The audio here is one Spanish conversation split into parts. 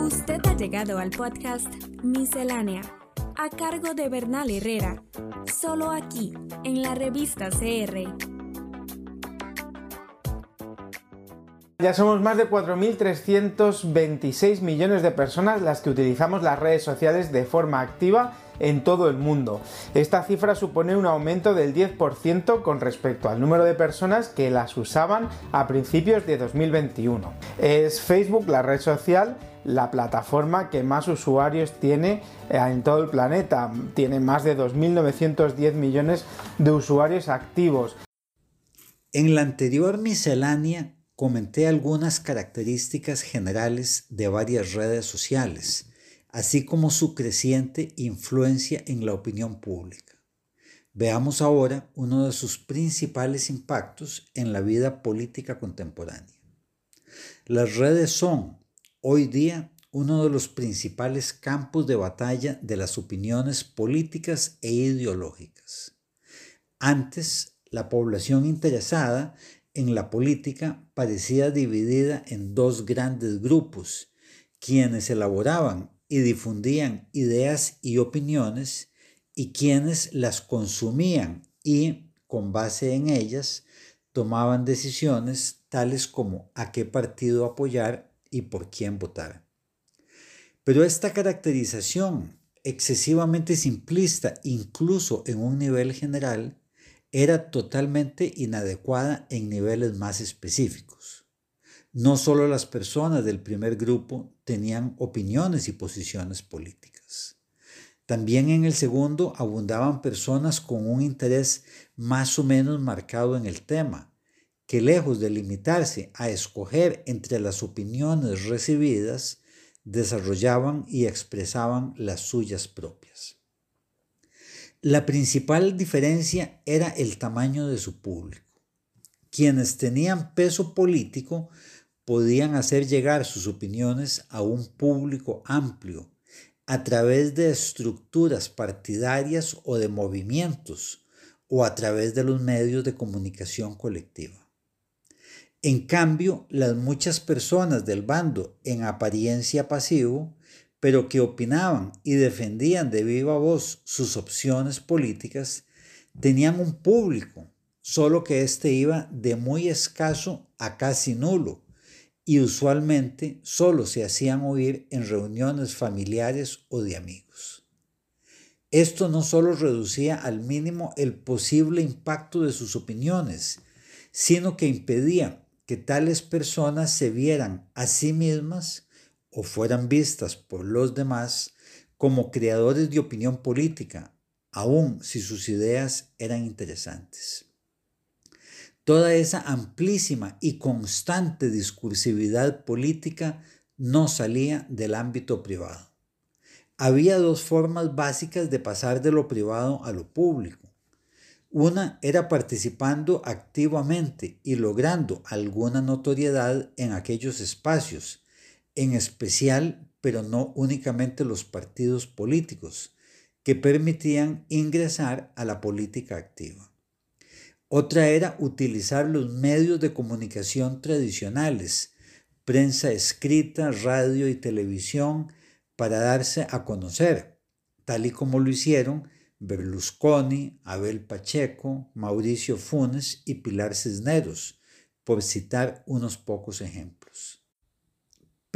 Usted ha llegado al podcast Miscelánea, a cargo de Bernal Herrera, solo aquí, en la revista CR. Ya somos más de 4.326 millones de personas las que utilizamos las redes sociales de forma activa en todo el mundo. Esta cifra supone un aumento del 10% con respecto al número de personas que las usaban a principios de 2021. Es Facebook la red social la plataforma que más usuarios tiene eh, en todo el planeta. Tiene más de 2.910 millones de usuarios activos. En la anterior miscelánea comenté algunas características generales de varias redes sociales, así como su creciente influencia en la opinión pública. Veamos ahora uno de sus principales impactos en la vida política contemporánea. Las redes son, hoy día, uno de los principales campos de batalla de las opiniones políticas e ideológicas. Antes, la población interesada en la política parecía dividida en dos grandes grupos, quienes elaboraban y difundían ideas y opiniones y quienes las consumían y, con base en ellas, tomaban decisiones tales como a qué partido apoyar y por quién votar. Pero esta caracterización excesivamente simplista, incluso en un nivel general, era totalmente inadecuada en niveles más específicos. No solo las personas del primer grupo tenían opiniones y posiciones políticas. También en el segundo abundaban personas con un interés más o menos marcado en el tema, que lejos de limitarse a escoger entre las opiniones recibidas, desarrollaban y expresaban las suyas propias. La principal diferencia era el tamaño de su público. Quienes tenían peso político podían hacer llegar sus opiniones a un público amplio a través de estructuras partidarias o de movimientos o a través de los medios de comunicación colectiva. En cambio, las muchas personas del bando en apariencia pasivo pero que opinaban y defendían de viva voz sus opciones políticas, tenían un público, solo que éste iba de muy escaso a casi nulo, y usualmente solo se hacían oír en reuniones familiares o de amigos. Esto no solo reducía al mínimo el posible impacto de sus opiniones, sino que impedía que tales personas se vieran a sí mismas o fueran vistas por los demás como creadores de opinión política, aun si sus ideas eran interesantes. Toda esa amplísima y constante discursividad política no salía del ámbito privado. Había dos formas básicas de pasar de lo privado a lo público. Una era participando activamente y logrando alguna notoriedad en aquellos espacios, en especial, pero no únicamente los partidos políticos, que permitían ingresar a la política activa. Otra era utilizar los medios de comunicación tradicionales, prensa escrita, radio y televisión, para darse a conocer, tal y como lo hicieron Berlusconi, Abel Pacheco, Mauricio Funes y Pilar Cisneros, por citar unos pocos ejemplos.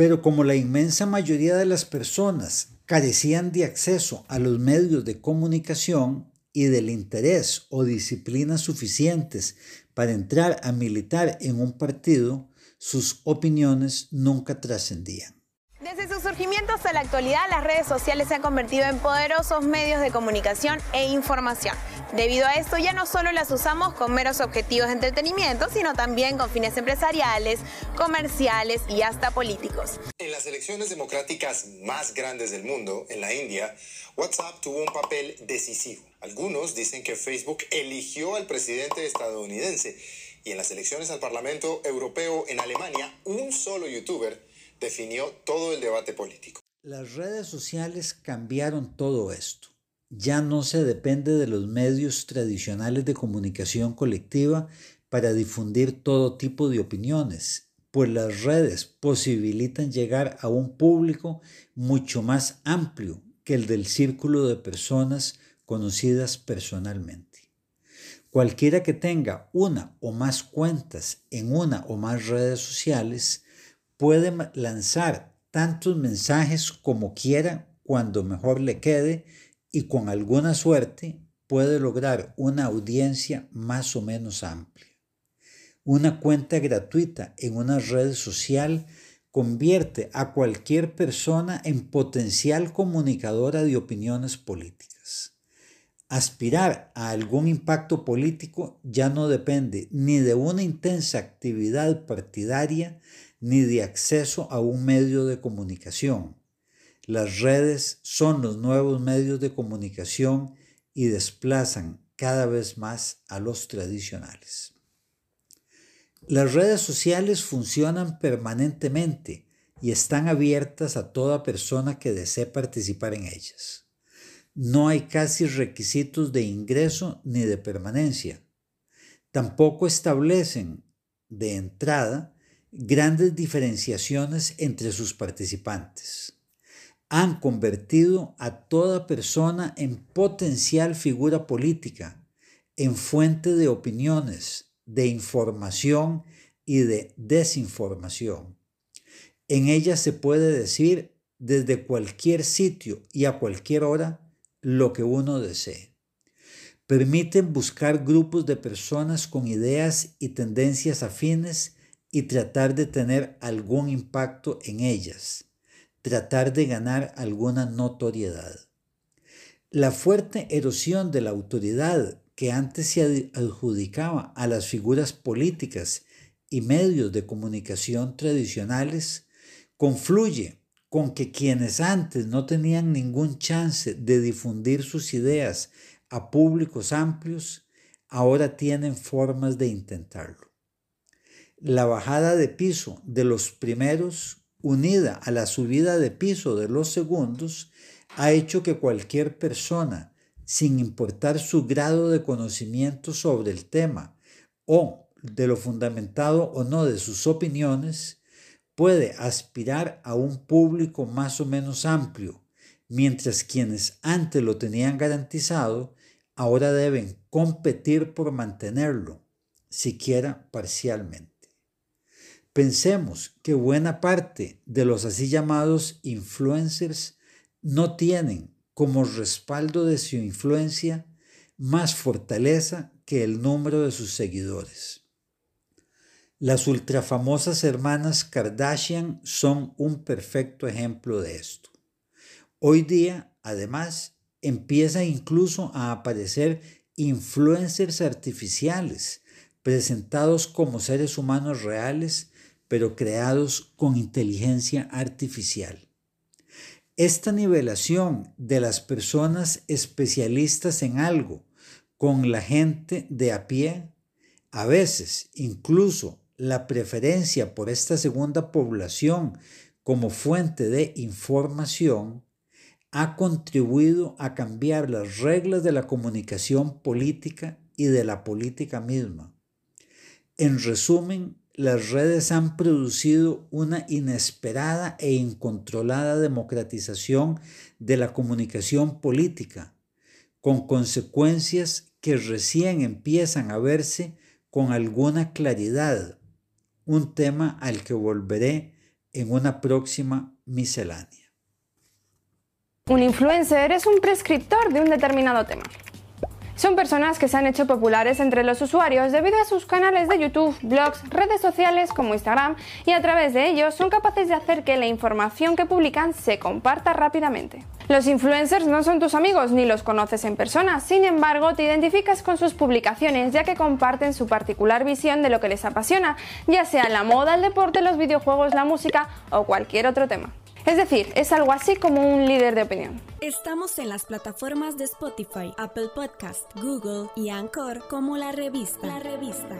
Pero como la inmensa mayoría de las personas carecían de acceso a los medios de comunicación y del interés o disciplina suficientes para entrar a militar en un partido, sus opiniones nunca trascendían. Desde su surgimiento hasta la actualidad, las redes sociales se han convertido en poderosos medios de comunicación e información. Debido a esto, ya no solo las usamos con meros objetivos de entretenimiento, sino también con fines empresariales, comerciales y hasta políticos. En las elecciones democráticas más grandes del mundo, en la India, WhatsApp tuvo un papel decisivo. Algunos dicen que Facebook eligió al presidente estadounidense y en las elecciones al Parlamento Europeo en Alemania, un solo youtuber definió todo el debate político. Las redes sociales cambiaron todo esto. Ya no se depende de los medios tradicionales de comunicación colectiva para difundir todo tipo de opiniones, pues las redes posibilitan llegar a un público mucho más amplio que el del círculo de personas conocidas personalmente. Cualquiera que tenga una o más cuentas en una o más redes sociales puede lanzar tantos mensajes como quiera cuando mejor le quede y con alguna suerte puede lograr una audiencia más o menos amplia. Una cuenta gratuita en una red social convierte a cualquier persona en potencial comunicadora de opiniones políticas. Aspirar a algún impacto político ya no depende ni de una intensa actividad partidaria ni de acceso a un medio de comunicación. Las redes son los nuevos medios de comunicación y desplazan cada vez más a los tradicionales. Las redes sociales funcionan permanentemente y están abiertas a toda persona que desee participar en ellas. No hay casi requisitos de ingreso ni de permanencia. Tampoco establecen de entrada grandes diferenciaciones entre sus participantes han convertido a toda persona en potencial figura política, en fuente de opiniones, de información y de desinformación. En ella se puede decir desde cualquier sitio y a cualquier hora lo que uno desee. Permiten buscar grupos de personas con ideas y tendencias afines y tratar de tener algún impacto en ellas tratar de ganar alguna notoriedad. La fuerte erosión de la autoridad que antes se adjudicaba a las figuras políticas y medios de comunicación tradicionales confluye con que quienes antes no tenían ningún chance de difundir sus ideas a públicos amplios, ahora tienen formas de intentarlo. La bajada de piso de los primeros unida a la subida de piso de los segundos, ha hecho que cualquier persona, sin importar su grado de conocimiento sobre el tema o de lo fundamentado o no de sus opiniones, puede aspirar a un público más o menos amplio, mientras quienes antes lo tenían garantizado ahora deben competir por mantenerlo, siquiera parcialmente. Pensemos que buena parte de los así llamados influencers no tienen como respaldo de su influencia más fortaleza que el número de sus seguidores. Las ultrafamosas hermanas Kardashian son un perfecto ejemplo de esto. Hoy día, además, empieza incluso a aparecer influencers artificiales, presentados como seres humanos reales pero creados con inteligencia artificial. Esta nivelación de las personas especialistas en algo con la gente de a pie, a veces incluso la preferencia por esta segunda población como fuente de información, ha contribuido a cambiar las reglas de la comunicación política y de la política misma. En resumen, las redes han producido una inesperada e incontrolada democratización de la comunicación política, con consecuencias que recién empiezan a verse con alguna claridad, un tema al que volveré en una próxima miscelánea. Un influencer es un prescriptor de un determinado tema. Son personas que se han hecho populares entre los usuarios debido a sus canales de YouTube, blogs, redes sociales como Instagram y a través de ellos son capaces de hacer que la información que publican se comparta rápidamente. Los influencers no son tus amigos ni los conoces en persona, sin embargo te identificas con sus publicaciones ya que comparten su particular visión de lo que les apasiona, ya sea la moda, el deporte, los videojuegos, la música o cualquier otro tema. Es decir, es algo así como un líder de opinión. Estamos en las plataformas de Spotify, Apple Podcast, Google y Anchor como la revista. La revista.